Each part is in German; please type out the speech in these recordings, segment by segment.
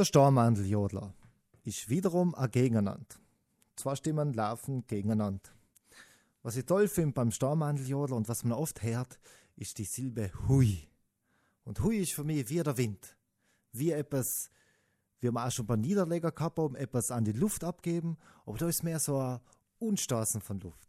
Der Stormandeljodler ist wiederum ein Gegeneinander. Zwei Stimmen laufen gegeneinander. Was ich toll finde beim Stormandeljodler und was man oft hört, ist die Silbe Hui. Und Hui ist für mich wie der Wind. Wie etwas, wir auch schon bei Niederleger gehabt haben, etwas an die Luft abgeben, aber da ist mehr so ein Unstoßen von Luft.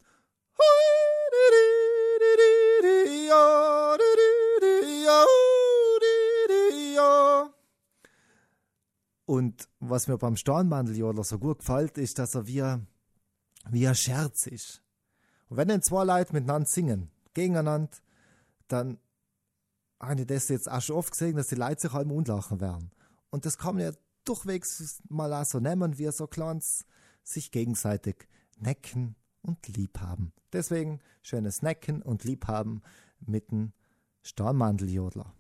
Und was mir beim Stornmandeljodler so gut gefällt, ist, dass er wie, wie ein Scherz ist. Und wenn dann zwei Leute miteinander singen, gegeneinander, dann habe ich das jetzt auch schon oft gesehen, dass die Leute sich halb lachen werden. Und das kann man ja durchwegs mal auch so nehmen, wie so kleins sich gegenseitig necken und lieb haben. Deswegen schönes Necken und Liebhaben mit dem Stornmandeljodler.